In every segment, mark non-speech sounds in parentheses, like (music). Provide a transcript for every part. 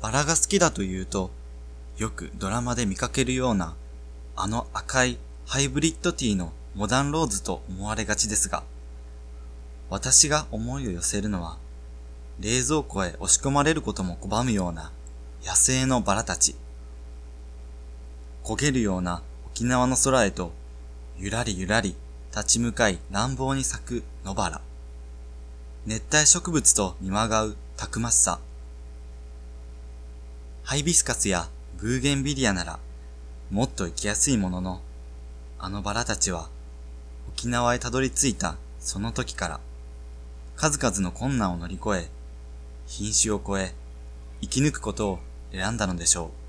バラが好きだというと、よくドラマで見かけるような、あの赤いハイブリッドティーのモダンローズと思われがちですが、私が思いを寄せるのは、冷蔵庫へ押し込まれることも拒むような野生のバラたち。焦げるような沖縄の空へと、ゆらりゆらり立ち向かい乱暴に咲く野原。熱帯植物と見まがうたくましさ。ハイビスカスやブーゲンビリアなら、もっと生きやすいものの、あのバラたちは、沖縄へたどり着いたその時から、数々の困難を乗り越え、品種を超え、生き抜くことを選んだのでしょう。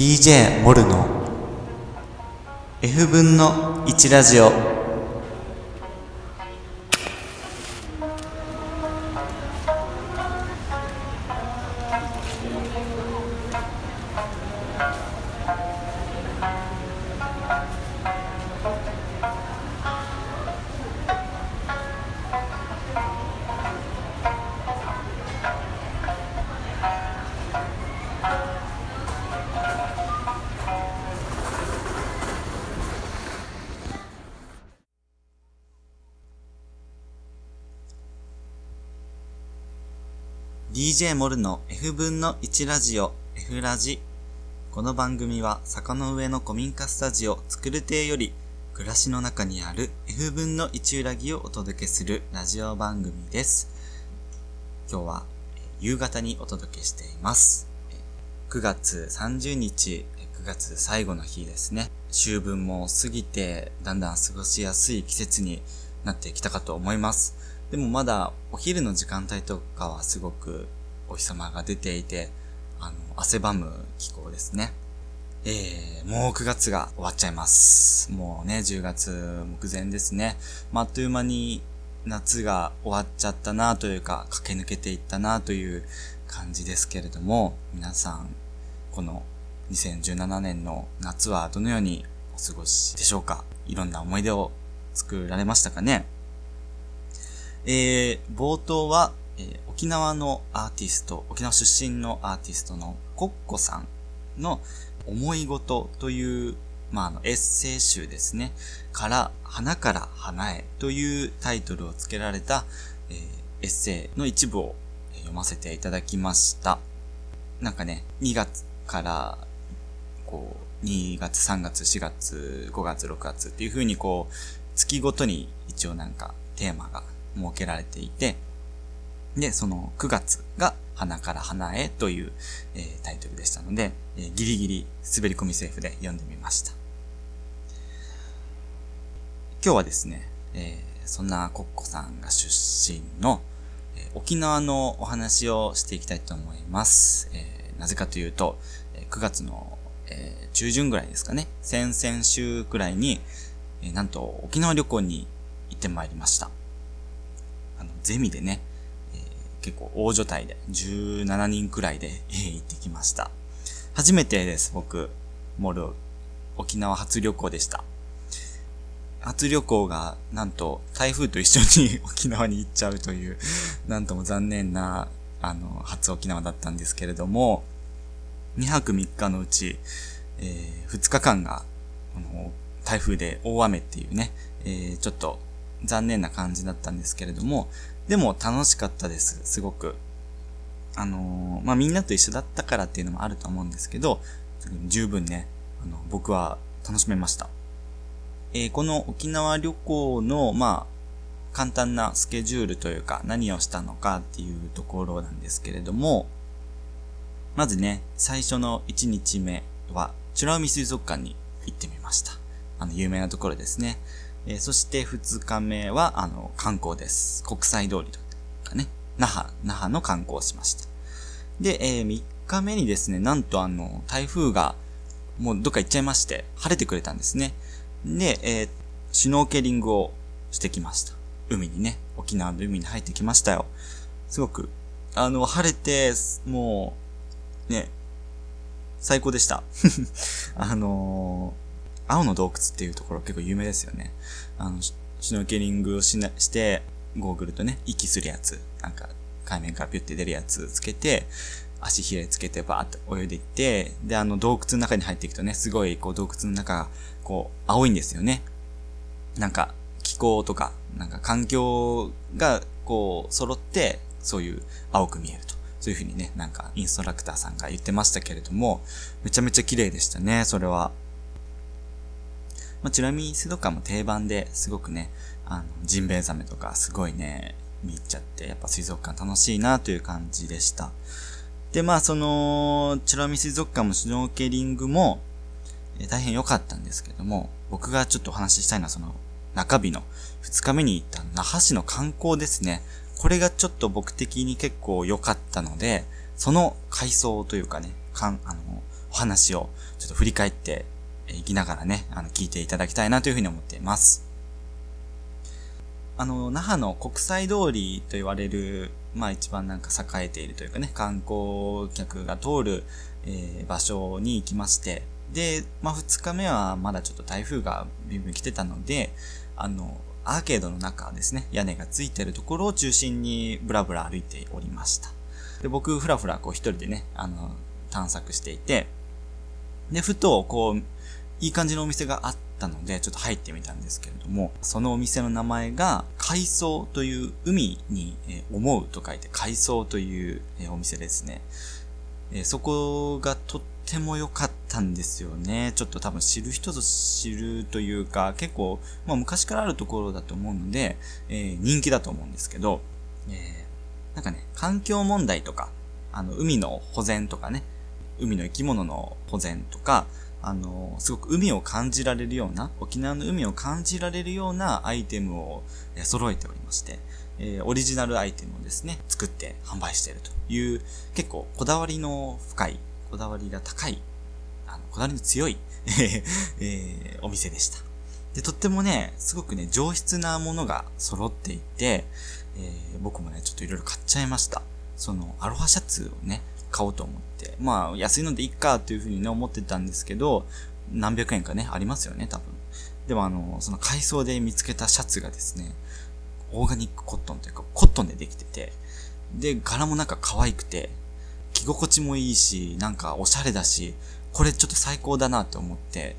DJ モルの F 分の1ラジオ。？DJ モルの F 分の1ラジオ F ラジこの番組は坂の上の古民家スタジオ作る亭より暮らしの中にある F 分の1裏木をお届けするラジオ番組です。今日は夕方にお届けしています。9月30日、9月最後の日ですね。秋分も過ぎてだんだん過ごしやすい季節になってきたかと思います。でもまだお昼の時間帯とかはすごくお日様が出ていて、あの、汗ばむ気候ですね。えー、もう9月が終わっちゃいます。もうね、10月目前ですね。まあ、あっという間に夏が終わっちゃったなというか、駆け抜けていったなという感じですけれども、皆さん、この2017年の夏はどのようにお過ごしでしょうか？いろんな思い出を作られましたかね？えー、冒頭は、えー、沖縄のアーティスト、沖縄出身のアーティストのコッコさんの思い事という、まあ、あの、エッセイ集ですね。から、花から花へというタイトルを付けられた、えー、エッセイの一部を読ませていただきました。なんかね、2月から、こう、2月、3月、4月、5月、6月っていう風にこう、月ごとに一応なんかテーマが設けられていて、で、その9月が花から花へという、えー、タイトルでしたので、えー、ギリギリ滑り込みセーフで読んでみました。今日はですね、えー、そんなコッコさんが出身の、え沖縄のお話をしていきたいと思います。えなぜかというと、え9月の、え中旬ぐらいですかね、先々週くらいに、えなんと沖縄旅行に行ってまいりました。あの、ゼミでね、結構大所帯で17人くらいで、えー、行ってきました。初めてです、僕。モル、沖縄初旅行でした。初旅行が、なんと、台風と一緒に沖縄に行っちゃうという、なんとも残念な、あの、初沖縄だったんですけれども、2泊3日のうち、えー、2日間が、あの、台風で大雨っていうね、えー、ちょっと残念な感じだったんですけれども、でも楽しかったです、すごく。あのー、まあ、みんなと一緒だったからっていうのもあると思うんですけど、十分ね、あの、僕は楽しめました。えー、この沖縄旅行の、まあ、簡単なスケジュールというか、何をしたのかっていうところなんですけれども、まずね、最初の1日目は、美ら海水族館に行ってみました。あの、有名なところですね。えー、そして2日目は、あの、観光です。国際通りとかね、那覇、那覇の観光をしました。で、えー、3日目にですね、なんとあの、台風が、もうどっか行っちゃいまして、晴れてくれたんですね。で、えー、シュノーケリングをしてきました。海にね、沖縄の海に入ってきましたよ。すごく、あの、晴れて、もう、ね、最高でした。(laughs) あのー、青の洞窟っていうところ結構有名ですよね。あの、シュノーケリングをしな、して、ゴーグルとね、息するやつ、なんか、海面からピュって出るやつつけて、足ひれつけてバーって泳いでいって、で、あの洞窟の中に入っていくとね、すごいこう洞窟の中がこう青いんですよね。なんか気候とか、なんか環境がこう揃って、そういう青く見えると。そういう風にね、なんかインストラクターさんが言ってましたけれども、めちゃめちゃ綺麗でしたね、それは。まあ、チラミ水族館も定番ですごくね、あの、ジンベエザメとかすごいね、見入っちゃって、やっぱ水族館楽しいなという感じでした。で、まあ、その、チュラミ水族館もシュノーケリングも、え、大変良かったんですけども、僕がちょっとお話ししたいのはその、中日の2日目に行った那覇市の観光ですね。これがちょっと僕的に結構良かったので、その階層というかね、かん、あの、お話をちょっと振り返っていきながらね、あの、聞いていただきたいなというふうに思っています。あの、那覇の国際通りと言われる、まあ一番なんか栄えているというかね、観光客が通る、えー、場所に行きまして、で、まあ二日目はまだちょっと台風がビュンビン来てたので、あの、アーケードの中ですね、屋根がついてるところを中心にブラブラ歩いておりました。で、僕、ふらふらこう一人でね、あの、探索していて、で、ふと、こう、いい感じのお店があったので、ちょっと入ってみたんですけれども、そのお店の名前が、海藻という海に、思うと書いて海藻という、お店ですね。そこがとっても良かったんですよね。ちょっと多分知る人ぞ知るというか、結構、まあ昔からあるところだと思うので、え、人気だと思うんですけど、え、なんかね、環境問題とか、あの、海の保全とかね、海の生き物の保全とか、あの、すごく海を感じられるような、沖縄の海を感じられるようなアイテムを揃えておりまして、えー、オリジナルアイテムをですね、作って販売しているという、結構こだわりの深い、こだわりが高い、あの、こだわりの強い (laughs) えー、お店でした。で、とってもね、すごくね、上質なものが揃っていて、えー、僕もね、ちょっといろいろ買っちゃいました。その、アロハシャツをね、買おうと思って、まあ、安いのでいっかというふうにね、思ってたんですけど、何百円かね、ありますよね、多分。でもあの、その海藻で見つけたシャツがですね、オーガニックコットンというか、コットンでできてて、で、柄もなんか可愛くて、着心地もいいし、なんかおしゃれだし、これちょっと最高だなって思って、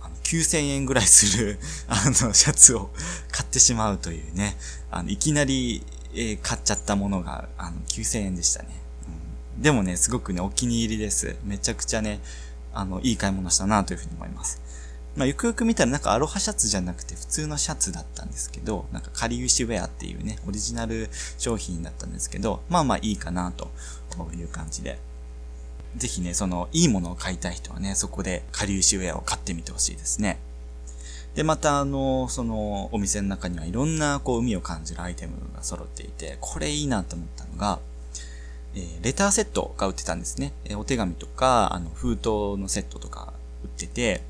あの、9000円ぐらいする (laughs) あの、シャツを買ってしまうというね、あの、いきなり、えー、買っちゃったものが、あの、9000円でしたね。でもね、すごくね、お気に入りです。めちゃくちゃね、あの、いい買い物したなというふうに思います。まあ、よくよく見たらなんかアロハシャツじゃなくて普通のシャツだったんですけど、なんかカリウシウェアっていうね、オリジナル商品だったんですけど、まあまあいいかなという感じで。ぜひね、その、いいものを買いたい人はね、そこでカリウシウェアを買ってみてほしいですね。で、またあの、その、お店の中にはいろんなこう、海を感じるアイテムが揃っていて、これいいなと思ったのが、え、レターセットが売ってたんですね。え、お手紙とか、あの、封筒のセットとか売ってて、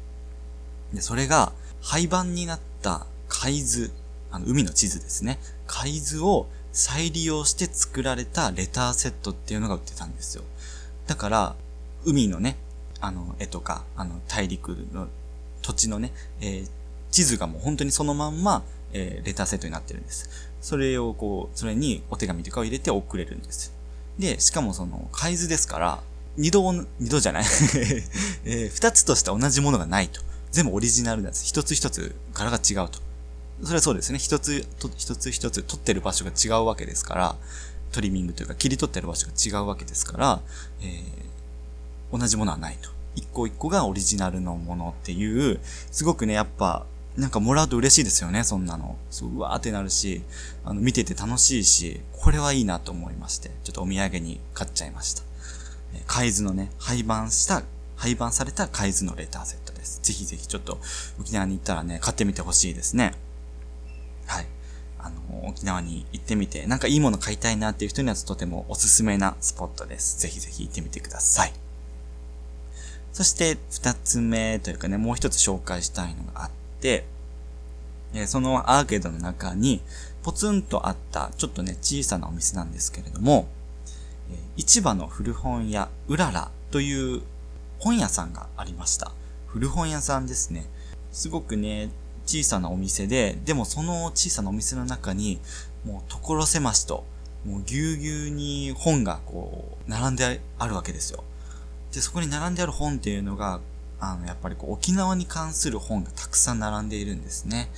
で、それが、廃盤になった海図、あの、海の地図ですね。海図を再利用して作られたレターセットっていうのが売ってたんですよ。だから、海のね、あの、絵とか、あの、大陸の土地のね、えー、地図がもう本当にそのまんま、えー、レターセットになってるんです。それをこう、それにお手紙とかを入れて送れるんです。で、しかもその、海図ですから、二度、二度じゃない (laughs) えー、二つとして同じものがないと。全部オリジナルなんです。一つ一つ柄が違うと。それはそうですね。一つ、一つ一つ取ってる場所が違うわけですから、トリミングというか切り取ってる場所が違うわけですから、えー、同じものはないと。一個一個がオリジナルのものっていう、すごくね、やっぱ、なんかもらうと嬉しいですよね、そんなの。そう、うわーってなるし、あの、見てて楽しいし、これはいいなと思いまして、ちょっとお土産に買っちゃいました。え海図のね、廃盤した、廃盤された海図のレターセットです。ぜひぜひちょっと沖縄に行ったらね、買ってみてほしいですね。はい。あの、沖縄に行ってみて、なんかいいもの買いたいなっていう人にはとてもおすすめなスポットです。ぜひぜひ行ってみてください。そして、二つ目というかね、もう一つ紹介したいのがあって、え、そのアーケードの中にポツンとあったちょっとね小さなお店なんですけれども、え、市場の古本屋うららという本屋さんがありました。古本屋さんですね。すごくね、小さなお店で、でもその小さなお店の中に、もう所狭しと、もうぎゅうぎゅうに本がこう、並んであるわけですよ。で、そこに並んである本っていうのが、あの、やっぱりこう、沖縄に関する本がたくさん並んでいるんですね。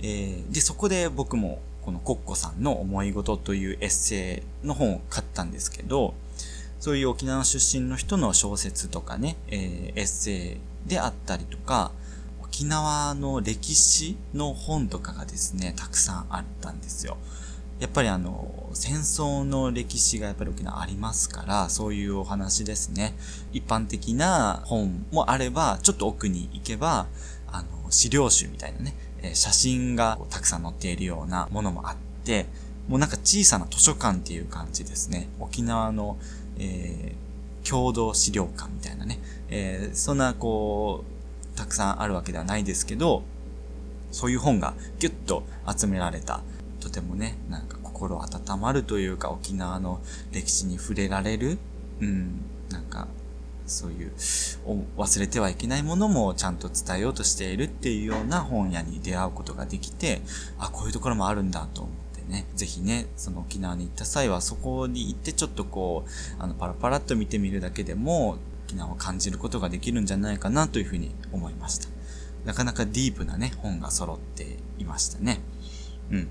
えー、で、そこで僕も、このコッコさんの思い事というエッセイの本を買ったんですけど、そういう沖縄出身の人の小説とかね、えー、エッセイであったりとか、沖縄の歴史の本とかがですね、たくさんあったんですよ。やっぱりあの、戦争の歴史がやっぱり沖縄ありますから、そういうお話ですね。一般的な本もあれば、ちょっと奥に行けば、あの、資料集みたいなね、写真がたくさん載っているようなものもあって、もうなんか小さな図書館っていう感じですね。沖縄の、えー、共同資料館みたいなね。えー、そんなこう、たくさんあるわけではないですけど、そういう本がギュッと集められたとてもね、なんか心温まるというか、沖縄の歴史に触れられる、うん、なんか、そういう、忘れてはいけないものもちゃんと伝えようとしているっていうような本屋に出会うことができて、あ、こういうところもあるんだと思ってね、ぜひね、その沖縄に行った際はそこに行ってちょっとこう、あの、パラパラっと見てみるだけでも、沖縄を感じることができるんじゃないかなというふうに思いました。なかなかディープなね、本が揃っていましたね。うん。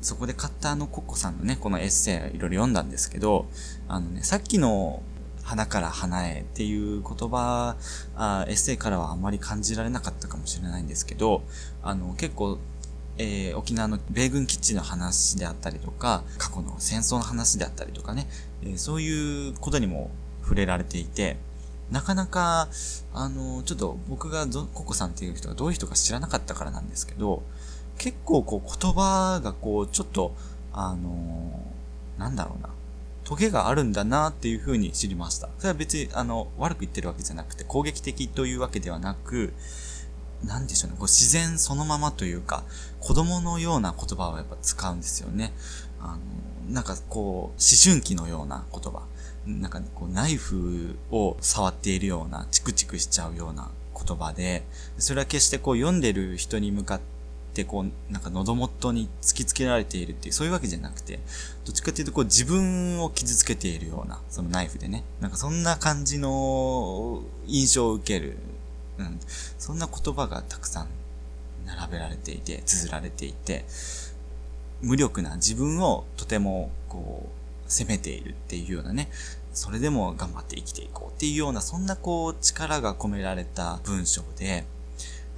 そこで買ったあのコッコさんのね、このエッセイいろいろ読んだんですけど、あのね、さっきの花から花へっていう言葉あ、エッセイからはあんまり感じられなかったかもしれないんですけど、あの、結構、えー、沖縄の米軍基地の話であったりとか、過去の戦争の話であったりとかね、えー、そういうことにも触れられていて、なかなか、あの、ちょっと僕がココさんっていう人がどういう人か知らなかったからなんですけど、結構こう言葉がこう、ちょっと、あのー、なんだろうな。トゲがあるんだなっていう風に知りました。それは別に、あの、悪く言ってるわけじゃなくて、攻撃的というわけではなく、なんでしょうね、こう自然そのままというか、子供のような言葉をやっぱ使うんですよね。あの、なんかこう、思春期のような言葉。なんかこう、ナイフを触っているような、チクチクしちゃうような言葉で、それは決してこう読んでる人に向かっててこう、なんか喉元に突きつけられているっていう、そういうわけじゃなくて、どっちかっていうとこう自分を傷つけているような、そのナイフでね、なんかそんな感じの印象を受ける、うん、そんな言葉がたくさん並べられていて、綴られていて、無力な自分をとてもこう、責めているっていうようなね、それでも頑張って生きていこうっていうような、そんなこう力が込められた文章で、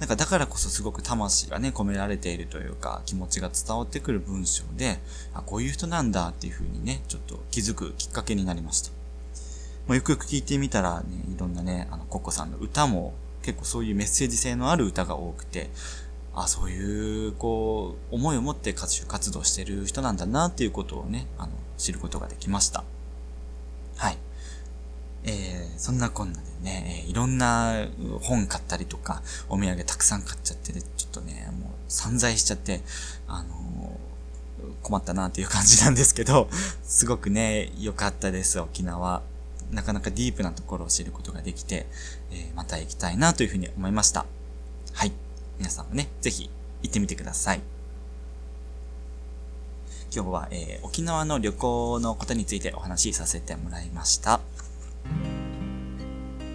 なんかだからこそすごく魂がね、込められているというか、気持ちが伝わってくる文章で、あ、こういう人なんだっていう風にね、ちょっと気づくきっかけになりました。まあ、よくよく聞いてみたらね、いろんなね、あの、ココさんの歌も結構そういうメッセージ性のある歌が多くて、あ、そういう、こう、思いを持って歌手活動してる人なんだなっていうことをね、あの、知ることができました。はい。えー、そんなこんなでね、いろんな本買ったりとか、お土産たくさん買っちゃってちょっとね、もう散財しちゃって、あのー、困ったなっていう感じなんですけど、(laughs) すごくね、良かったです、沖縄。なかなかディープなところを知ることができて、えー、また行きたいなというふうに思いました。はい。皆さんもね、ぜひ行ってみてください。今日は、えー、沖縄の旅行のことについてお話しさせてもらいました。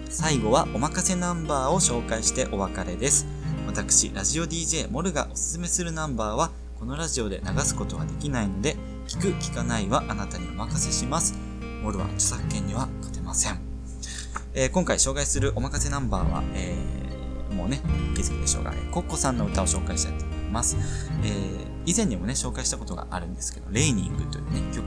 最後はおまかせナンバーを紹介してお別れです。私、ラジオ DJ モルがおすすめするナンバーは、このラジオで流すことはできないので、聞く、聞かないはあなたにお任せします。モルは著作権には勝てません。えー、今回紹介するおまかせナンバーは、えー、もうね、気づくでしょうが、コッコさんの歌を紹介したいと思います。えー以前にもね、紹介したことがあるんですけど、レイニングというね、曲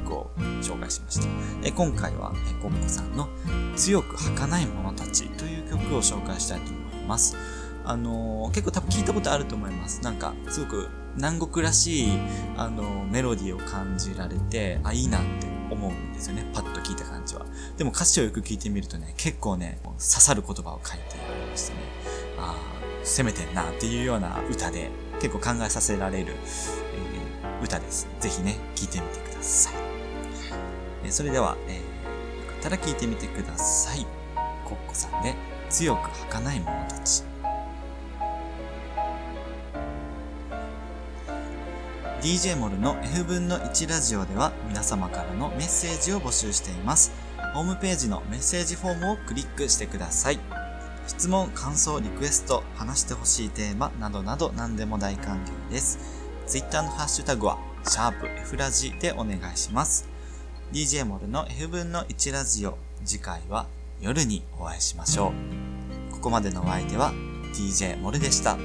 紹介しました。え今回は、えコッコさんの強く儚い者たちという曲を紹介したいと思います。あのー、結構多分聞いたことあると思います。なんか、すごく南国らしい、あのー、メロディーを感じられて、あ、いいなって思うんですよね。パッと聞いた感じは。でも歌詞をよく聞いてみるとね、結構ね、刺さる言葉を書いてありましてね、ああ、攻めてんなっていうような歌で、結構考えさせられる、えー、歌です。ぜひね、聴いてみてください。え、それでは、えー、よかったら聴いてみてください。コッコさんで、強く儚い者たち。DJ モルの F 分の1ラジオでは皆様からのメッセージを募集しています。ホームページのメッセージフォームをクリックしてください。質問、感想、リクエスト、話してほしいテーマなどなど何でも大歓迎です。Twitter のハッシュタグは、シャープ F ラジでお願いします。DJ モルの F 分の1ラジオ、次回は夜にお会いしましょう。ここまでのお相手は DJ モルでした。